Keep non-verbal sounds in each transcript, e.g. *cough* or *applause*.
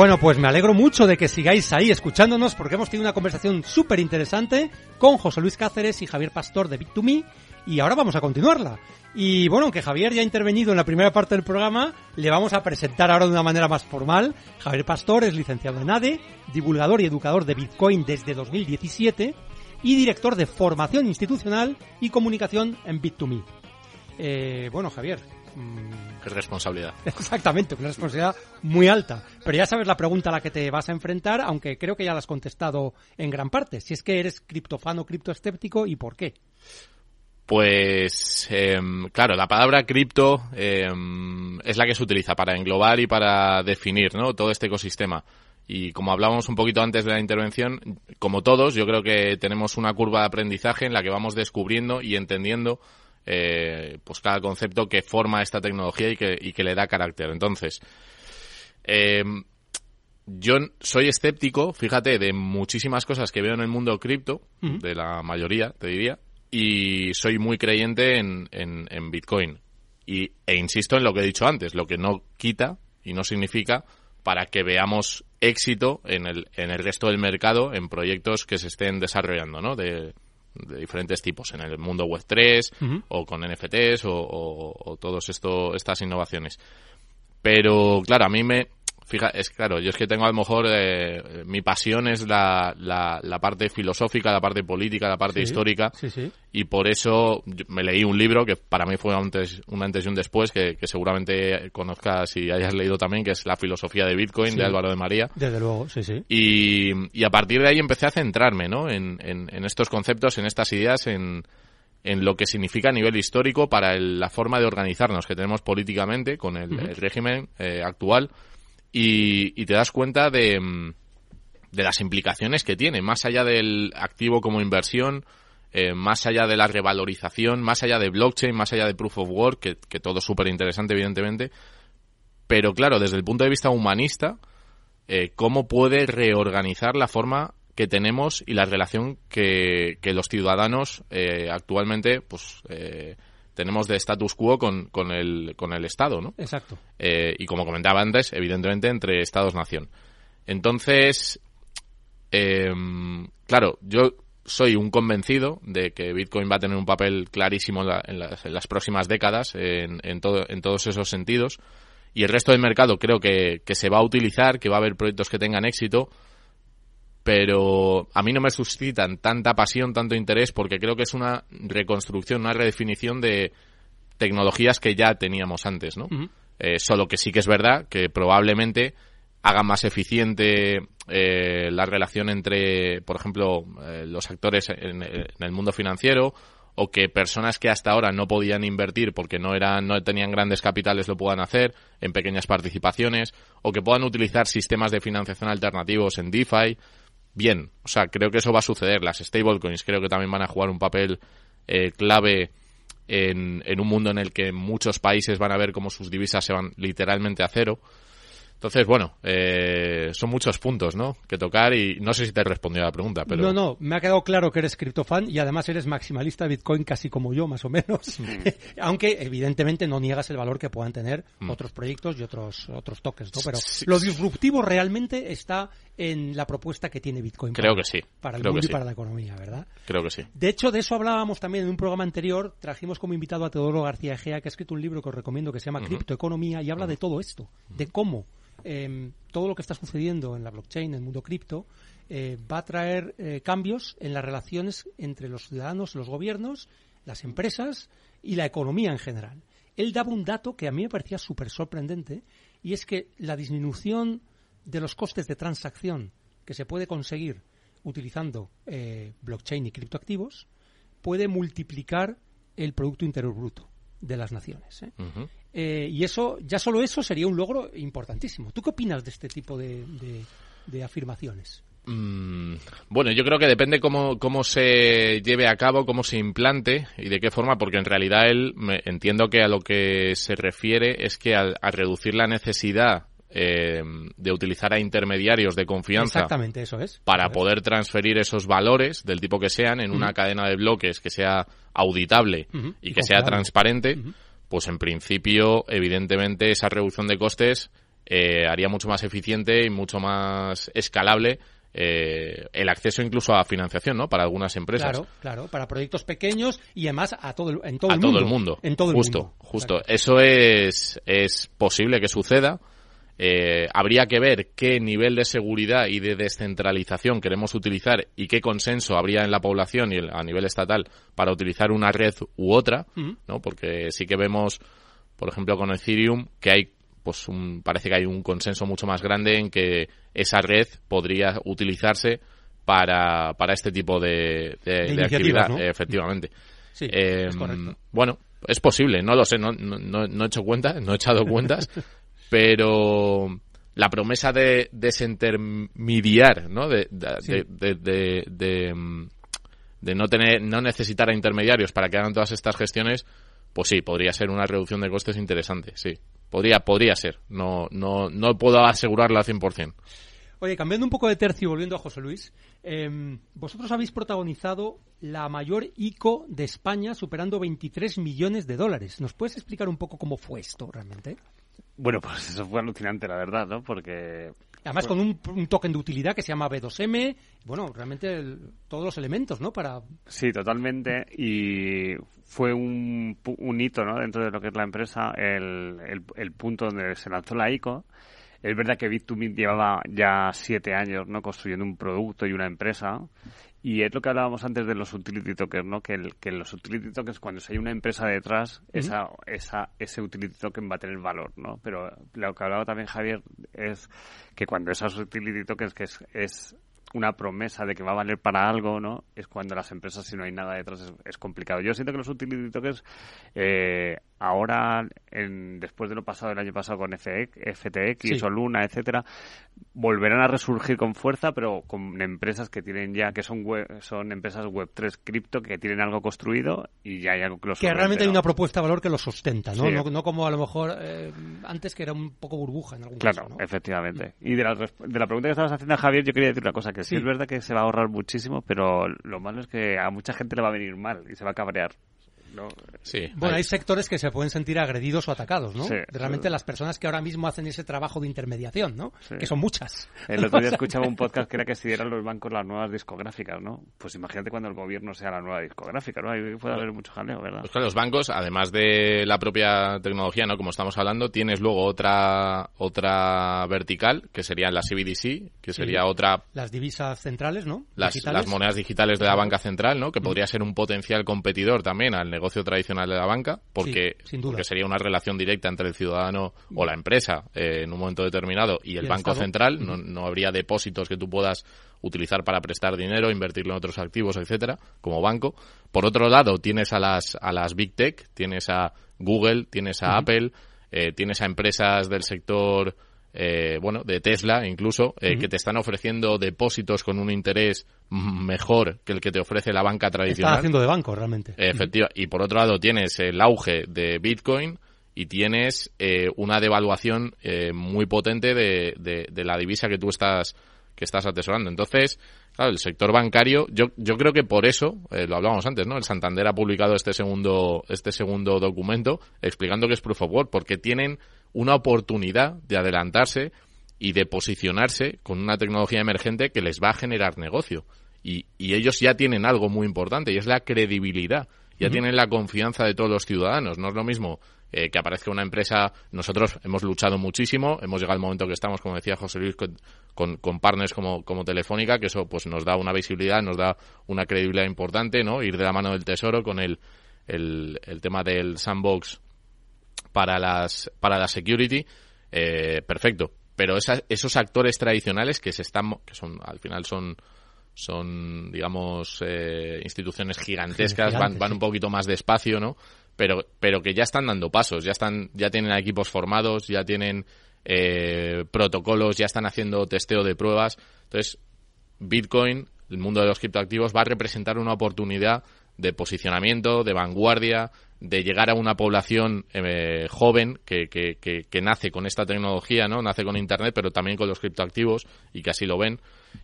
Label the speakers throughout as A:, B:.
A: Bueno, pues me alegro mucho de que sigáis ahí escuchándonos porque hemos tenido una conversación súper interesante con José Luis Cáceres y Javier Pastor de Bit2Me y ahora vamos a continuarla. Y bueno, aunque Javier ya ha intervenido en la primera parte del programa, le vamos a presentar ahora de una manera más formal. Javier Pastor es licenciado en ADE, divulgador y educador de Bitcoin desde 2017 y director de formación institucional y comunicación en Bit2Me. Eh, bueno, Javier,
B: Mm. Es responsabilidad. *laughs*
A: Exactamente, una responsabilidad muy alta. Pero ya sabes la pregunta a la que te vas a enfrentar, aunque creo que ya la has contestado en gran parte. Si es que eres criptofano, criptoescéptico y por qué.
B: Pues, em, claro, la palabra cripto em, es la que se utiliza para englobar y para definir ¿no? todo este ecosistema. Y como hablábamos un poquito antes de la intervención, como todos, yo creo que tenemos una curva de aprendizaje en la que vamos descubriendo y entendiendo eh, pues cada concepto que forma esta tecnología y que, y que le da carácter. Entonces, eh, yo soy escéptico, fíjate, de muchísimas cosas que veo en el mundo cripto, de la mayoría, te diría, y soy muy creyente en, en, Bitcoin. Y, e insisto en lo que he dicho antes, lo que no quita y no significa para que veamos éxito en el, en el resto del mercado en proyectos que se estén desarrollando, ¿no? De, de diferentes tipos en el mundo web 3 o con NFTs o, o, todas estas innovaciones. Pero claro, a mí me, Fija, es claro, yo es que tengo a lo mejor eh, mi pasión es la, la, parte filosófica, la parte política, la parte histórica y por eso me leí un libro que para mí fue un antes, un antes y un después que, seguramente conozcas y hayas leído también que es La filosofía de Bitcoin de Álvaro de María.
A: Desde luego, sí, sí.
B: Y, y a partir de ahí empecé a centrarme, ¿no? En, en, estos conceptos, en estas ideas, en, en lo que significa a nivel histórico para la forma de organizarnos que tenemos políticamente con el, régimen eh, actual y, te das cuenta de, mm, de, las implicaciones que tiene, más allá del activo como inversión, eh, más allá de la revalorización, más allá de blockchain, más allá de proof of work, que, que todo súper interesante, evidentemente. Pero claro, desde el punto de vista humanista, eh, ¿cómo puede reorganizar la forma que tenemos y la relación que, que los ciudadanos eh, actualmente pues tenemos de status quo con, con, el, con el Estado, ¿no?
A: Exacto.
B: Eh, y como comentaba antes, evidentemente entre Estados-nación. Entonces, em, claro, yo soy un convencido de que Bitcoin va a tener un papel clarísimo en, las, próximas décadas en, en, todo, en todos esos sentidos. Y el resto del mercado creo que, que se va a utilizar, que va a haber proyectos que tengan éxito pero a mí no me suscitan tanta pasión, tanto interés, porque creo que es una reconstrucción, una redefinición de tecnologías que ya teníamos antes, ¿no? Eh, solo que sí que es verdad que probablemente haga más eficiente eh, la relación entre, por ejemplo, eh, los actores en, el mundo financiero o que personas que hasta ahora no podían invertir porque no eran no tenían grandes capitales lo puedan hacer en pequeñas participaciones o que puedan utilizar sistemas de financiación alternativos en DeFi bien. O sea, creo que eso va a suceder. Las stablecoins creo que también van a jugar un papel eh, clave en, un mundo en el que muchos países van a ver cómo sus divisas se van literalmente a cero. Entonces, bueno, eh, son muchos puntos, ¿no? Que tocar y no sé si te he respondido a la pregunta, pero...
A: No, no, me ha quedado claro que eres criptofan y además eres maximalista de Bitcoin casi como yo, más o menos. *laughs* Aunque, evidentemente, no niegas el valor que puedan tener
B: Mm.
A: otros proyectos y otros, otros ¿no? Pero lo disruptivo realmente está en la propuesta que tiene Bitcoin.
B: Creo
A: para,
B: que sí,
A: Para el
B: creo que
A: mundo y para la economía, ¿verdad?
B: Creo que sí.
A: De hecho, de eso hablábamos también en un programa anterior. Trajimos como invitado a Teodoro García Egea, que ha escrito un libro que os recomiendo que se llama Criptoeconomía y habla de todo esto, de cómo eh, todo lo que está sucediendo en la blockchain, en el mundo cripto, eh, va a traer eh, cambios en las relaciones entre los ciudadanos, los gobiernos, las empresas y la economía en general. Él daba un dato que a mí me parecía súper sorprendente y es que la disminución de los costes de transacción que se puede conseguir utilizando eh, blockchain y criptoactivos puede multiplicar el Producto Interior Bruto de las naciones. Eh, y eso, ya solo eso sería un logro importantísimo. ¿Tú qué opinas de este tipo de, de- de afirmaciones?
B: Mm, bueno, yo creo que depende cómo, cómo se lleve a cabo, cómo se implante y de qué forma, porque en realidad él, me, entiendo que a lo que se refiere es que al, al reducir la necesidad eh, de utilizar a intermediarios de confianza
A: Exactamente, eso es.
B: para poder transferir esos valores del tipo que sean en una cadena de bloques que sea auditable y
A: y
B: que sea transparente, pues en principio, evidentemente, esa reducción de costes eh, haría mucho más eficiente y mucho más escalable eh, el acceso incluso a financiación, ¿no? Para algunas empresas.
A: Claro, claro, para proyectos pequeños y además a todo el, en todo
B: a
A: el
B: todo
A: mundo.
B: el mundo.
A: En todo el
B: justo,
A: mundo.
B: justo.
A: Exacto.
B: Eso es, es posible que suceda. Eh, habría que ver qué nivel de seguridad y de descentralización queremos utilizar y qué consenso habría en la población y el- a nivel estatal para utilizar una red u otra. ¿no? Porque sí que vemos, por ejemplo, con Ethereum, que hay, pues, un, parece que hay un consenso mucho más grande en que esa red podría utilizarse para, para este tipo de, de- de
A: iniciativas,
B: actividad,
A: ¿no?
B: efectivamente.
A: Sí,
B: Eh,
A: es correcto.
B: Bueno, es posible, no lo sé, no, no, no- no he hecho cuentas, no he echado cuentas, *laughs* pero la promesa de desintermediar, ¿no? De, de,
A: Sí.
B: de, de- de- de, mm, de no tener, no necesitar a intermediarios para que hagan todas estas gestiones, pues sí, podría ser una reducción de costes interesante, sí. Podría, podría ser. No, no, no puedo asegurarlo al 100%.
A: Oye, cambiando un poco de tercio y volviendo a José Luis, eh, vosotros habéis protagonizado la mayor ICO de España, superando 23 millones de dólares. ¿Nos puedes explicar un poco cómo fue esto realmente?
C: Bueno, pues eso fue alucinante, la verdad, ¿no? Porque
A: Además, con un, un token de utilidad que se llama B2M, bueno, realmente el- todos los elementos, ¿no? Para
C: Sí, totalmente. Y fue un, un hito ¿no? dentro de lo que es la empresa, el, el, el punto donde se lanzó la ICO. Es verdad que Bit2Me llevaba ya siete años ¿no? construyendo un producto y una empresa. Y es lo que hablábamos antes de los utility tokens, ¿no? Que, el, que los utility tokens, cuando hay una empresa detrás, esa, esa, ese utility token va a tener valor, ¿no? Pero lo que hablaba también Javier es que cuando esos utility tokens, que es, es una promesa de que va a valer para algo, ¿no? Es cuando las empresas, si no hay nada detrás, es, es complicado. Yo siento que los utility tokens, eh, ahora, en, después de lo pasado el año pasado con FX, FTX
A: Sí.
C: o Luna, etcétera, volverán a resurgir con fuerza, pero con empresas que tienen ya, que son web, son empresas Web3 cripto, que tienen algo construido y ya hay algo que los
A: que realmente hay una propuesta de valor que lo sustenta, ¿no?
C: Sí.
A: No, no como a lo mejor eh, antes que era un poco burbuja en algún
C: Claro,
A: caso, ¿no?
C: efectivamente. Y de la, de la pregunta que estabas haciendo a Javier, yo quería decir una cosa, que sí.
A: Sí.
C: es verdad que se va a ahorrar muchísimo, pero lo malo es que a mucha gente le va a venir mal y se va a cabrear. ¿No?
B: Sí.
A: Bueno,
B: hay-
A: hay sectores que se pueden sentir agredidos o atacados, ¿no?
C: Sí.
A: Realmente las personas que ahora mismo hacen ese trabajo de intermediación, ¿no?
C: Sí.
A: Que son muchas.
C: El otro día *laughs* escuchaba un podcast que era que si eran los bancos las nuevas discográficas, ¿no? Pues imagínate cuando el gobierno sea la nueva discográfica, ¿no? Ahí puede haber mucho jaleo, ¿verdad?
B: Pues claro, los bancos, además de la propia tecnología, ¿no? Como estamos hablando, tienes luego otra otra vertical, que sería la CBDC, que sería otra
A: Las divisas centrales, ¿no?
B: las, monedas digitales de la banca central, ¿no? Que podría ser un potencial competidor también al negocio tradicional de la banca, porque,
A: Sí, sin duda.
B: porque sería una relación directa entre el ciudadano o la empresa eh, en un momento determinado y el
A: el
B: banco
A: Estado.
B: central. No, no habría depósitos que tú puedas utilizar para prestar dinero, invertirlo en otros activos, etcétera, como banco. Por otro lado, tienes a las a las big tech, tienes a Google, tienes a Apple, eh, tienes a empresas del sector eh, bueno, de Tesla incluso, eh, que te están ofreciendo depósitos con un interés mejor que el que te ofrece la banca
A: Están
B: tradicional.
A: haciendo de banco, realmente.
B: Efectiva. Y por otro lado tienes el auge de Bitcoin y tienes eh, una devaluación eh, muy potente de, de, la divisa que tú estás que estás atesorando. Entonces, claro, el sector bancario, yo, yo creo que por eso, eh, lo hablábamos antes, ¿no? El Santander ha publicado este segundo, este segundo documento explicando que es Proof of Work, porque tienen una oportunidad de adelantarse y de posicionarse con una tecnología emergente que les va a generar negocio. Y, y ellos ya tienen algo muy importante y es la credibilidad. Ya tienen la confianza de todos los ciudadanos. No es lo mismo eh, que aparezca una empresa. Nosotros hemos luchado muchísimo, hemos llegado al momento que estamos, como decía José Luis, con, con, partners como, como Telefónica, que eso pues nos da una visibilidad, nos da una credibilidad importante, ¿no? Ir de la mano del tesoro con el, el, el tema del sandbox para las, para la security, eh, perfecto. Pero esos actores tradicionales que se están, que son, al final son, son, digamos, eh, instituciones gigantescas, van, van un poquito más despacio, ¿no? pero, pero que ya están dando pasos, ya están, ya tienen equipos formados, ya tienen eh, protocolos, ya están haciendo testeo de pruebas. Entonces, Bitcoin, el mundo de los criptoactivos, va a representar una oportunidad de posicionamiento, de vanguardia, de llegar a una población eh, joven que, que, que, nace con esta tecnología, ¿no? Nace con Internet, pero también con los criptoactivos y que así lo ven.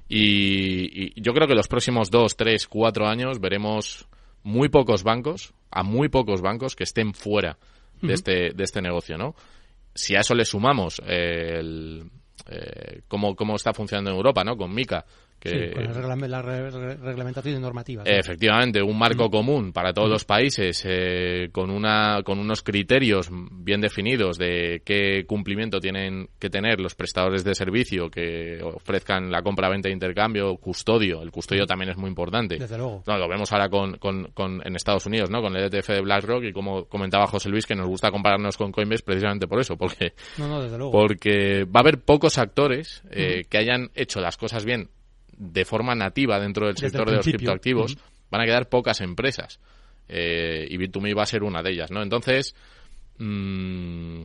B: Y, y yo creo que los próximos dos, tres, cuatro años veremos muy pocos bancos, a muy pocos bancos que estén fuera de, este, de este negocio, ¿no? Si a eso le sumamos eh, el, eh, cómo, cómo está funcionando en Europa, ¿no? Con Mica,
A: que, con la reglamentación normativa.
B: Efectivamente, un marco común para todos los países, eh, con, una, con unos criterios bien definidos de qué cumplimiento tienen que tener los prestadores de servicio que ofrezcan la compra, venta e intercambio, custodio. El custodio también es muy importante.
A: Desde luego.
B: No, lo vemos ahora con, con, con, en Estados Unidos, ¿no? Con el ETF de BlackRock y como comentaba José Luis, que nos gusta compararnos con Coinbase precisamente por eso, porque, porque va a haber pocos actores eh, que hayan hecho las cosas bien de forma nativa dentro del sector de los criptoactivos, van a quedar pocas empresas. Eh, y Bit2Me va a ser una de ellas, ¿no? Entonces, mm,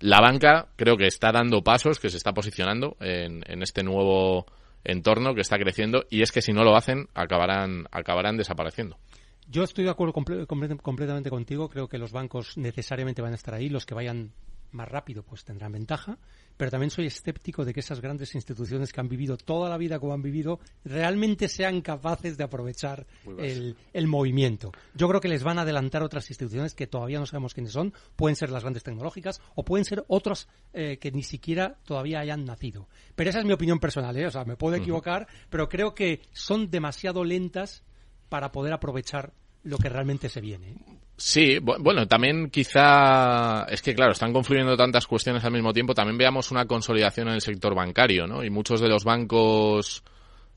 B: la banca creo que está dando pasos, que se está posicionando en, en, este nuevo entorno que está creciendo y es que si no lo hacen acabarán, acabarán desapareciendo.
A: Yo estoy de acuerdo completamente contigo. Creo que los bancos necesariamente van a estar ahí. Los que vayan más rápido pues tendrán ventaja, pero también soy escéptico de que esas grandes instituciones que han vivido toda la vida como han vivido realmente sean capaces de aprovechar el, el, movimiento. Yo creo que les van a adelantar otras instituciones que todavía no sabemos quiénes son, pueden ser las grandes tecnológicas o pueden ser otras eh, que ni siquiera todavía hayan nacido. Pero esa es mi opinión personal, ¿eh? o sea, me puedo equivocar, pero creo que son demasiado lentas para poder aprovechar lo que realmente se viene.
B: Sí, bueno, también quizá es que claro, están confluyendo tantas cuestiones al mismo tiempo. También veamos una consolidación en el sector bancario, ¿no? Y muchos de los bancos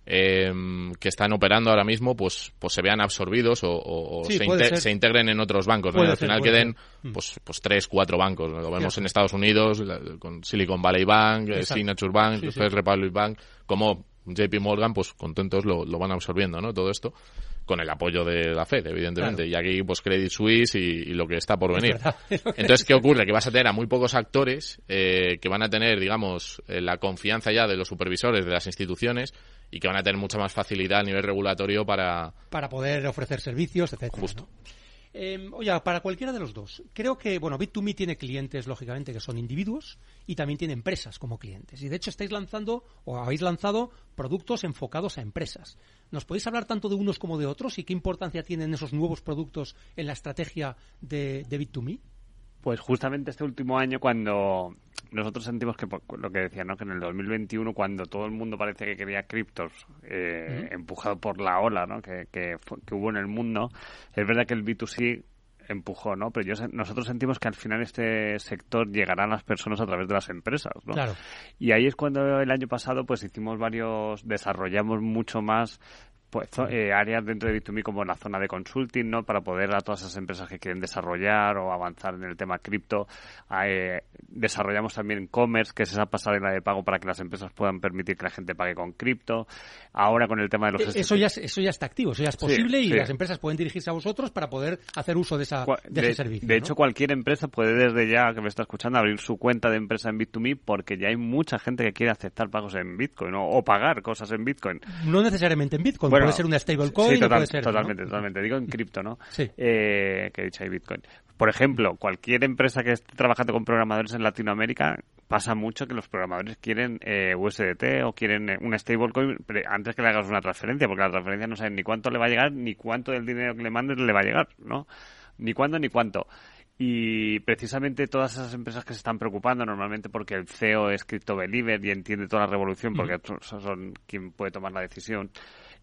B: eh, que están operando ahora mismo, pues, pues se vean absorbidos o, se, integren en otros bancos. ¿no? al final queden, mm. pues, pues tres, cuatro bancos. Lo vemos en Estados Unidos con Silicon Valley Bank, eh, Signature Bank, First Republic Bank, como JP Morgan, pues contentos lo, lo van absorbiendo, ¿no? Todo esto con el apoyo de la Fed, evidentemente. Y aquí, pues, Credit Suisse y, lo que está por venir. Entonces, ¿qué ocurre? Que vas a tener a muy pocos actores eh, que van a tener, digamos, eh, la confianza ya de los supervisores de las instituciones y que van a tener mucha más facilidad a nivel regulatorio para...
A: Para poder ofrecer servicios, etcétera.
B: Justo.
A: Eh, oye, para cualquiera de los dos, creo que, bueno, Bit2Me tiene clientes, lógicamente, que son individuos y también tiene empresas como clientes. Y de hecho estáis lanzando o habéis lanzado productos enfocados a empresas. ¿Nos podéis hablar tanto de unos como de otros y qué importancia tienen esos nuevos productos en la estrategia de, de Bit2Me?
C: Pues justamente este último año cuando nosotros sentimos que lo que decía, ¿no? Que en el 2021 cuando todo el mundo parece que quería criptos eh, empujado por la ola, ¿no? Que, que, hubo en el mundo, es verdad que el B2C empujó, ¿no? Pero yo, nosotros sentimos que al final este sector llegará a las personas a través de las empresas, ¿no?
A: Claro.
C: Y ahí es cuando el año pasado pues hicimos varios, desarrollamos mucho más pues, eh, áreas dentro de Bit2Me como la zona de consulting, ¿no? Para poder a todas esas empresas que quieren desarrollar o avanzar en el tema cripto. Eh, desarrollamos también commerce, que es esa pasarela de pago para que las empresas puedan permitir que la gente pague con cripto. Ahora con el tema de los...
A: E, eso ya, eso ya está activo, eso ya es posible y las empresas pueden dirigirse a vosotros para poder hacer uso de, esa, de, ese servicio.
C: De hecho, cualquier empresa puede desde ya, que me está escuchando, abrir su cuenta de empresa en Bit2Me porque ya hay mucha gente que quiere aceptar pagos en Bitcoin o pagar cosas en Bitcoin.
A: No necesariamente en Bitcoin puede ser una stablecoin,
C: sí,
A: puede ser,
C: totalmente, totalmente. Digo en cripto, ¿no?
A: Sí.
C: Eh, que he dicho ahí Bitcoin. Por ejemplo, cualquier empresa que esté trabajando con programadores en Latinoamérica, pasa mucho que los programadores quieren eh, USDT o quieren eh, una stablecoin antes que le hagas una transferencia, porque la transferencia no saben ni cuánto le va a llegar, ni cuánto del dinero que le mandes le va a llegar, ¿no? Ni cuándo ni cuánto. Y precisamente todas esas empresas que se están preocupando normalmente porque el CEO es crypto believer y entiende toda la revolución porque son quien puede tomar la decisión,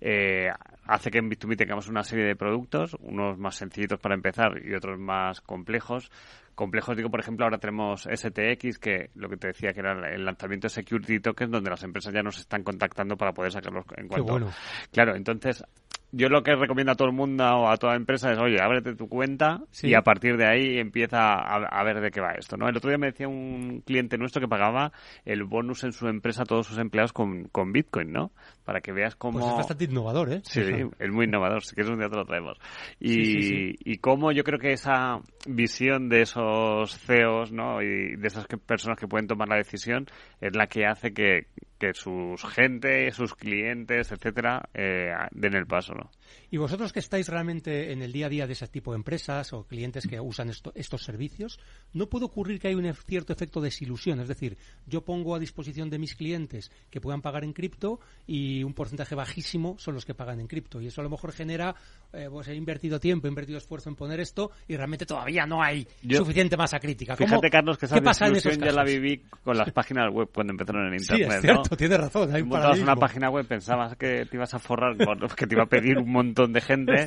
C: eh, hace que en Bit2Me tengamos una serie de productos, unos más sencillitos para empezar y otros más complejos. Complejos, digo, por ejemplo, ahora tenemos STX, que lo que te decía que era el lanzamiento de Security Tokens, donde las empresas ya nos están contactando para poder sacarlos en cuanto.
A: bueno.
C: Claro, entonces yo lo que recomiendo a todo el mundo o a toda empresa es, oye, ábrete tu cuenta y a partir de ahí empieza a, ver de qué va esto, ¿no? El otro día me decía un cliente nuestro que pagaba el bonus en su empresa a todos sus empleados con, con Bitcoin, ¿no? Para que veas cómo...
A: Pues es bastante innovador, ¿eh?
C: Sí, es muy innovador, si quieres un día te lo traemos. Y, y cómo yo creo que esa visión de esos CEOs, ¿no? Y de esas personas que pueden tomar la decisión es la que hace que, que sus gente, sus clientes, etcétera, eh, den el paso, ¿no?
A: Y vosotros que estáis realmente en el día a día de ese tipo de empresas o clientes que usan estos servicios, ¿no puede ocurrir que hay un cierto efecto de desilusión? Es decir, yo pongo a disposición de mis clientes que puedan pagar en cripto y un porcentaje bajísimo son los que pagan en cripto. Y eso a lo mejor genera, eh, pues he invertido tiempo, he invertido esfuerzo en poner esto y realmente todavía no hay suficiente masa crítica.
C: Fíjate, Carlos, que esa ¿qué pasa ya la viví con las páginas web cuando empezaron en Internet.
A: Sí, es cierto, tienes razón. Hay
C: una página web, pensabas que te ibas a forrar, *laughs* que te iba a pedir un montón de gente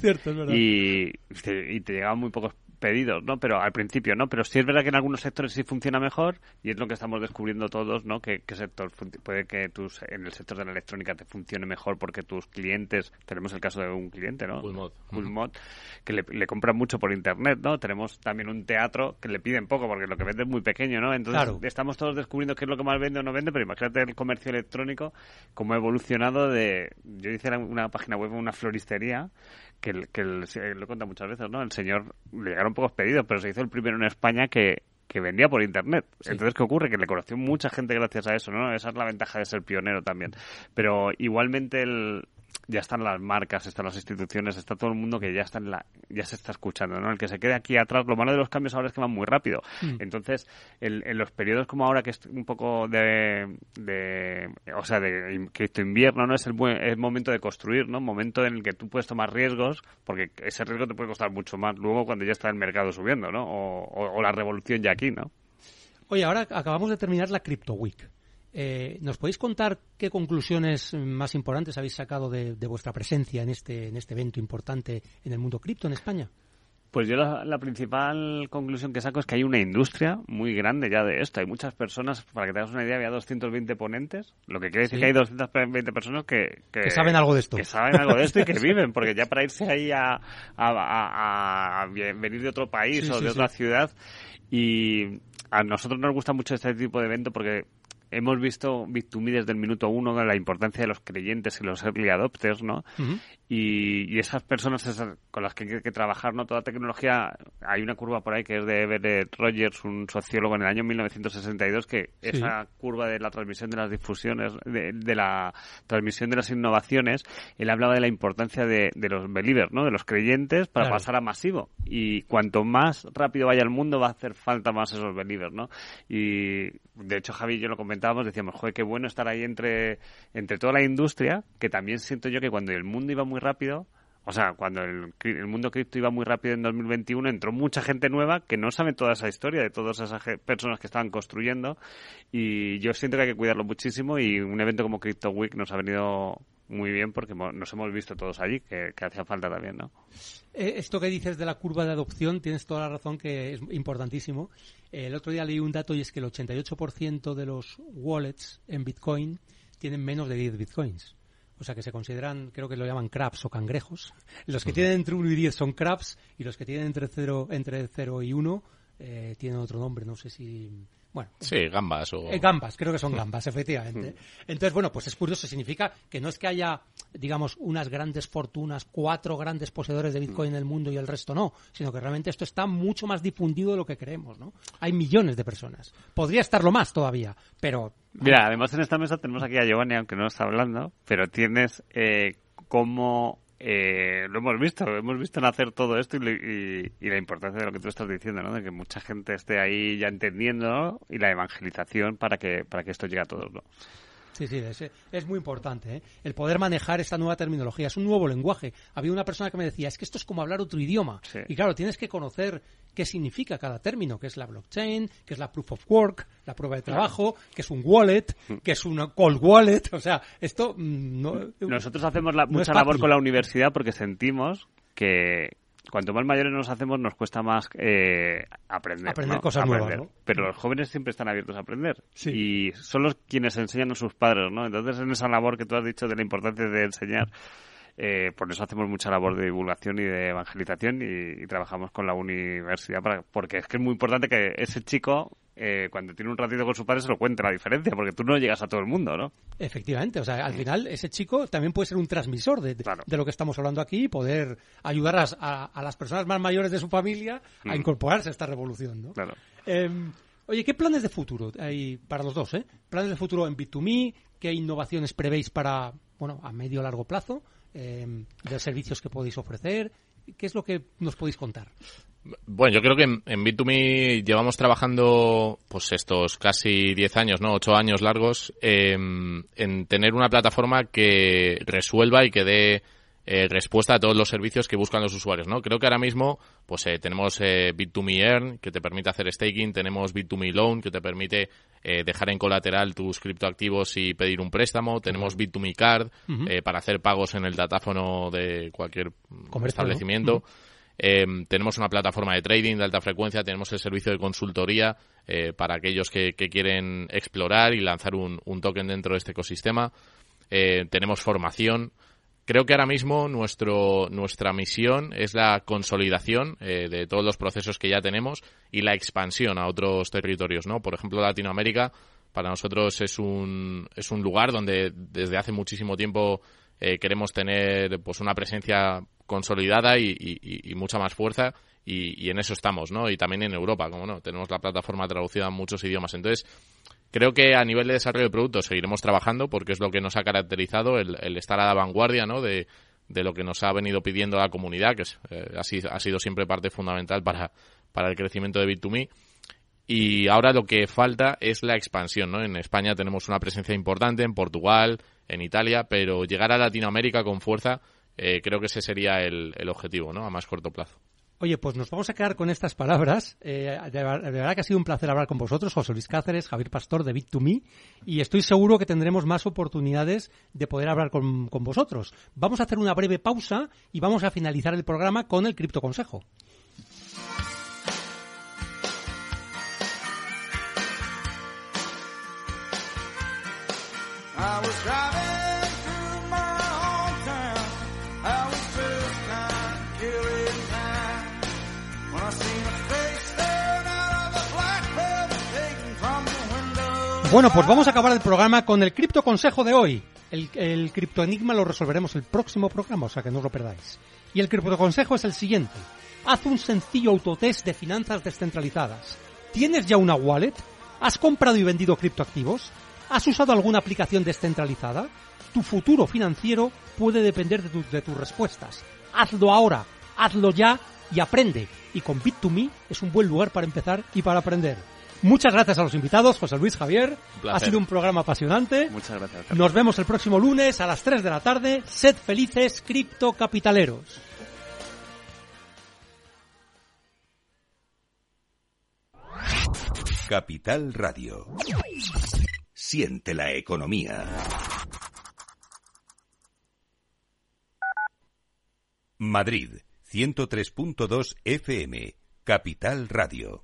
C: y, y, te llegaban muy pocos pedidos, ¿no? Pero al principio, ¿no? Pero sí es verdad que en algunos sectores sí funciona mejor y es lo que estamos descubriendo todos, ¿no? Que, sector puede que tus, en el sector de la electrónica te funcione mejor porque tus clientes, tenemos el caso de un cliente, ¿no?
B: Fullmod.
C: que le, le, compran mucho por internet, ¿no? Tenemos también un teatro que le piden poco porque lo que vende es muy pequeño, ¿no? Entonces estamos todos descubriendo qué es lo que más vende o no vende, pero imagínate el comercio electrónico cómo ha evolucionado de, yo hice una página web, una floristería que, que el, lo he contado muchas veces, ¿no? El señor le llegaron pocos pedidos, pero se hizo el primero en España que, que vendía por internet. Entonces, ¿qué ocurre? Que le conoció mucha gente gracias a eso, ¿no? Esa es la ventaja de ser pionero también. Pero igualmente el, ya están las marcas, están las instituciones, está todo el mundo que ya está en la, ya se está escuchando, ¿no? El que se quede aquí atrás, lo malo de los cambios ahora es que van muy rápido. Mm. Entonces, en los periodos como ahora que es un poco de, de o sea, de que invierno, ¿no? Es el, buen, el momento de construir, ¿no? Momento en el que tú puedes tomar riesgos, porque ese riesgo te puede costar mucho más luego cuando ya está el mercado subiendo, ¿no? O, o la revolución ya aquí, ¿no?
A: Oye, ahora acabamos de terminar la Crypto Week. Eh, ¿Nos podéis contar qué conclusiones más importantes habéis sacado de, vuestra presencia en este, en este evento importante en el mundo cripto en España?
C: Pues yo la, principal conclusión que saco es que hay una industria muy grande ya de esto. Hay muchas personas, para que te hagas una idea, había 220 ponentes, lo que quiere decir que hay 220 personas que,
A: que, saben algo de esto.
C: Que saben algo de esto y que viven, porque ya para irse ahí a, a, a, venir de otro país o de otra ciudad. Y a nosotros nos gusta mucho este tipo de evento porque hemos visto Bit2Me desde el minuto uno la importancia de los creyentes y los early adopters, ¿no? Y, esas personas con las que hay que trabajar, ¿no? Toda tecnología, hay una curva por ahí que es de Everett Rogers, un sociólogo en el año 1962, que esa curva de la transmisión de las difusiones, de, la transmisión de las innovaciones, él hablaba de la importancia de, los believers, ¿no? De los creyentes para pasar a masivo. Y cuanto más rápido vaya el mundo, va a hacer falta más esos believers, ¿no? Y de hecho, Javi y yo lo comentábamos, decíamos, joder, qué bueno estar ahí entre, entre toda la industria, que también siento yo que cuando el mundo iba muy rápido, o sea, cuando el, el mundo cripto iba muy rápido en 2021, entró mucha gente nueva que no sabe toda esa historia de todas esas personas que estaban construyendo y yo siento que hay que cuidarlo muchísimo y un evento como Crypto Week nos ha venido muy bien porque nos hemos visto todos allí, que, hacía falta también, ¿no?
A: Eh, esto que dices de la curva de adopción, tienes toda la razón que es importantísimo. el otro día leí un dato y es que el 88% de los wallets en Bitcoin tienen menos de 10 Bitcoins. O sea que se consideran, creo que lo llaman crabs o cangrejos. Los que tienen entre 1 y 10 son crabs y los que tienen entre 0, entre 0 y 1 eh, tienen otro nombre, no sé si bueno.
B: Sí, gambas o...
A: Eh, gambas, creo que son gambas, efectivamente. Entonces, bueno, pues es curioso, significa que no es que haya, digamos, unas grandes fortunas, cuatro grandes poseedores de Bitcoin en el mundo y el resto no, sino que realmente esto está mucho más difundido de lo que creemos, ¿no? Hay millones de personas. Podría estarlo más todavía, pero...
C: Mira, además en esta mesa tenemos aquí a Giovanni, aunque no está hablando, pero tienes... Eh, cómo eh, lo hemos visto, hemos visto nacer todo esto y, la importancia de lo que tú estás diciendo, ¿no? De que mucha gente esté ahí ya entendiendo y la evangelización para que para que esto llegue a todos, ¿no?
A: Sí, sí, es, muy importante. ¿eh? El poder manejar esta nueva terminología. Es un nuevo lenguaje. Había una persona que me decía, es que esto es como hablar otro idioma. Y claro, tienes que conocer qué significa cada término, que es la blockchain, que es la proof of work, la prueba de trabajo, que es un wallet, mm. que es una cold wallet. O sea, esto... Mm,
C: Nosotros hacemos mucha labor con la universidad porque sentimos que, cuanto más mayores nos hacemos, nos cuesta más eh, aprender.
A: Aprender cosas nuevas,
C: Pero los jóvenes siempre están abiertos a aprender. Y son los quienes enseñan a sus padres, ¿no? Entonces, en esa labor que tú has dicho de la importancia de enseñar, eh, por eso hacemos mucha labor de divulgación y de evangelización y, trabajamos con la universidad para, porque es que es muy importante que ese chico eh, cuando tiene un ratito con su padre se lo cuente la diferencia, porque tú no llegas a todo el mundo, ¿no?
A: Efectivamente, o sea, al final ese chico también puede ser un transmisor de, de lo que estamos hablando aquí y poder ayudar a, a, las personas más mayores de su familia a mm. incorporarse a esta revolución, ¿no?
C: Claro.
A: Em, oye, ¿qué planes de futuro hay para los dos, eh? ¿Planes de futuro en Bit2Me? ¿Qué innovaciones prevéis para, bueno, a medio o largo plazo? Eh, de servicios que podéis ofrecer. ¿Qué es lo que nos podéis contar?
B: Bueno, yo creo que en, en Bit2Me llevamos trabajando pues estos casi 10 años, ¿no? 8 años largos en tener una plataforma que resuelva y que dé eh, respuesta a todos los servicios que buscan los usuarios, ¿no? Creo que ahora mismo pues eh, tenemos eh, Bit2Me Earn, que te permite hacer staking, tenemos Bit2Me Loan, que te permite eh, dejar en colateral tus criptoactivos y pedir un préstamo, tenemos Bit2Me Card para hacer pagos en el datáfono de cualquier establecimiento. Tenemos una plataforma de trading de alta frecuencia, tenemos el servicio de consultoría para aquellos que, quieren explorar y lanzar un, token dentro de este ecosistema. tenemos formación, Creo que ahora mismo nuestro, nuestra misión es la consolidación eh, de todos los procesos que ya tenemos y la expansión a otros territorios, ¿no? Por ejemplo, Latinoamérica para nosotros es un, es un lugar donde desde hace muchísimo tiempo eh, queremos tener pues una presencia consolidada y, y, mucha más fuerza y, y, en eso estamos, ¿no? Y también en Europa, como no, tenemos la plataforma traducida en muchos idiomas. Entonces, Creo que a nivel de desarrollo de productos seguiremos trabajando porque es lo que nos ha caracterizado el, estar a la vanguardia ¿no? de, lo que nos ha venido pidiendo la comunidad, que es, eh, ha, sido, siempre parte fundamental para, para el crecimiento de Bit2Me. Y ahora lo que falta es la expansión. ¿no? En España tenemos una presencia importante, en Portugal, en Italia, pero llegar a Latinoamérica con fuerza eh, creo que ese sería el, objetivo ¿no? a más corto plazo.
A: Oye, pues nos vamos a quedar con estas palabras. Eh, de, verdad que ha sido un placer hablar con vosotros, José Luis Cáceres, Javier Pastor de Bit2Me, y estoy seguro que tendremos más oportunidades de poder hablar con, vosotros. Vamos a hacer una breve pausa y vamos a finalizar el programa con el Cripto Consejo. Bueno, pues vamos a acabar el programa con el cripto consejo de hoy. El, el cripto enigma lo resolveremos el próximo programa, o sea que no lo perdáis. Y el cripto consejo es el siguiente. Haz un sencillo autotest de finanzas descentralizadas. ¿Tienes ya una wallet? ¿Has comprado y vendido criptoactivos? ¿Has usado alguna aplicación descentralizada? Tu futuro financiero puede depender de, de tus respuestas. Hazlo ahora, hazlo ya y aprende. Y con Bit2Me es un buen lugar para empezar y para aprender. Muchas gracias a los invitados, José Luis Javier. Ha sido un programa apasionante.
C: Muchas gracias.
A: Nos vemos el próximo lunes a las 3 de la tarde. Sed felices, criptocapitaleros.
D: Capital Radio. Siente la economía. Madrid, 103.2 FM. Capital Radio.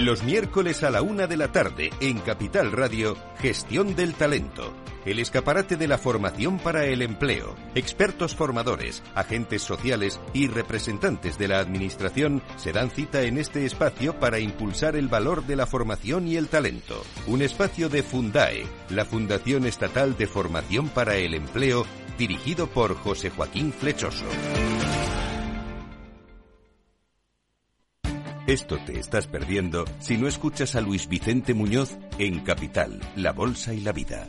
D: Los miércoles a la una de la tarde en Capital Radio, Gestión del Talento. El escaparate de la formación para el empleo. Expertos formadores, agentes sociales y representantes de la Administración se dan cita en este espacio para impulsar el valor de la formación y el talento. Un espacio de Fundae, la Fundación Estatal de Formación para el Empleo, dirigido por José Joaquín Flechoso. Esto te estás perdiendo si no escuchas a Luis Vicente Muñoz en Capital, La Bolsa y la Vida.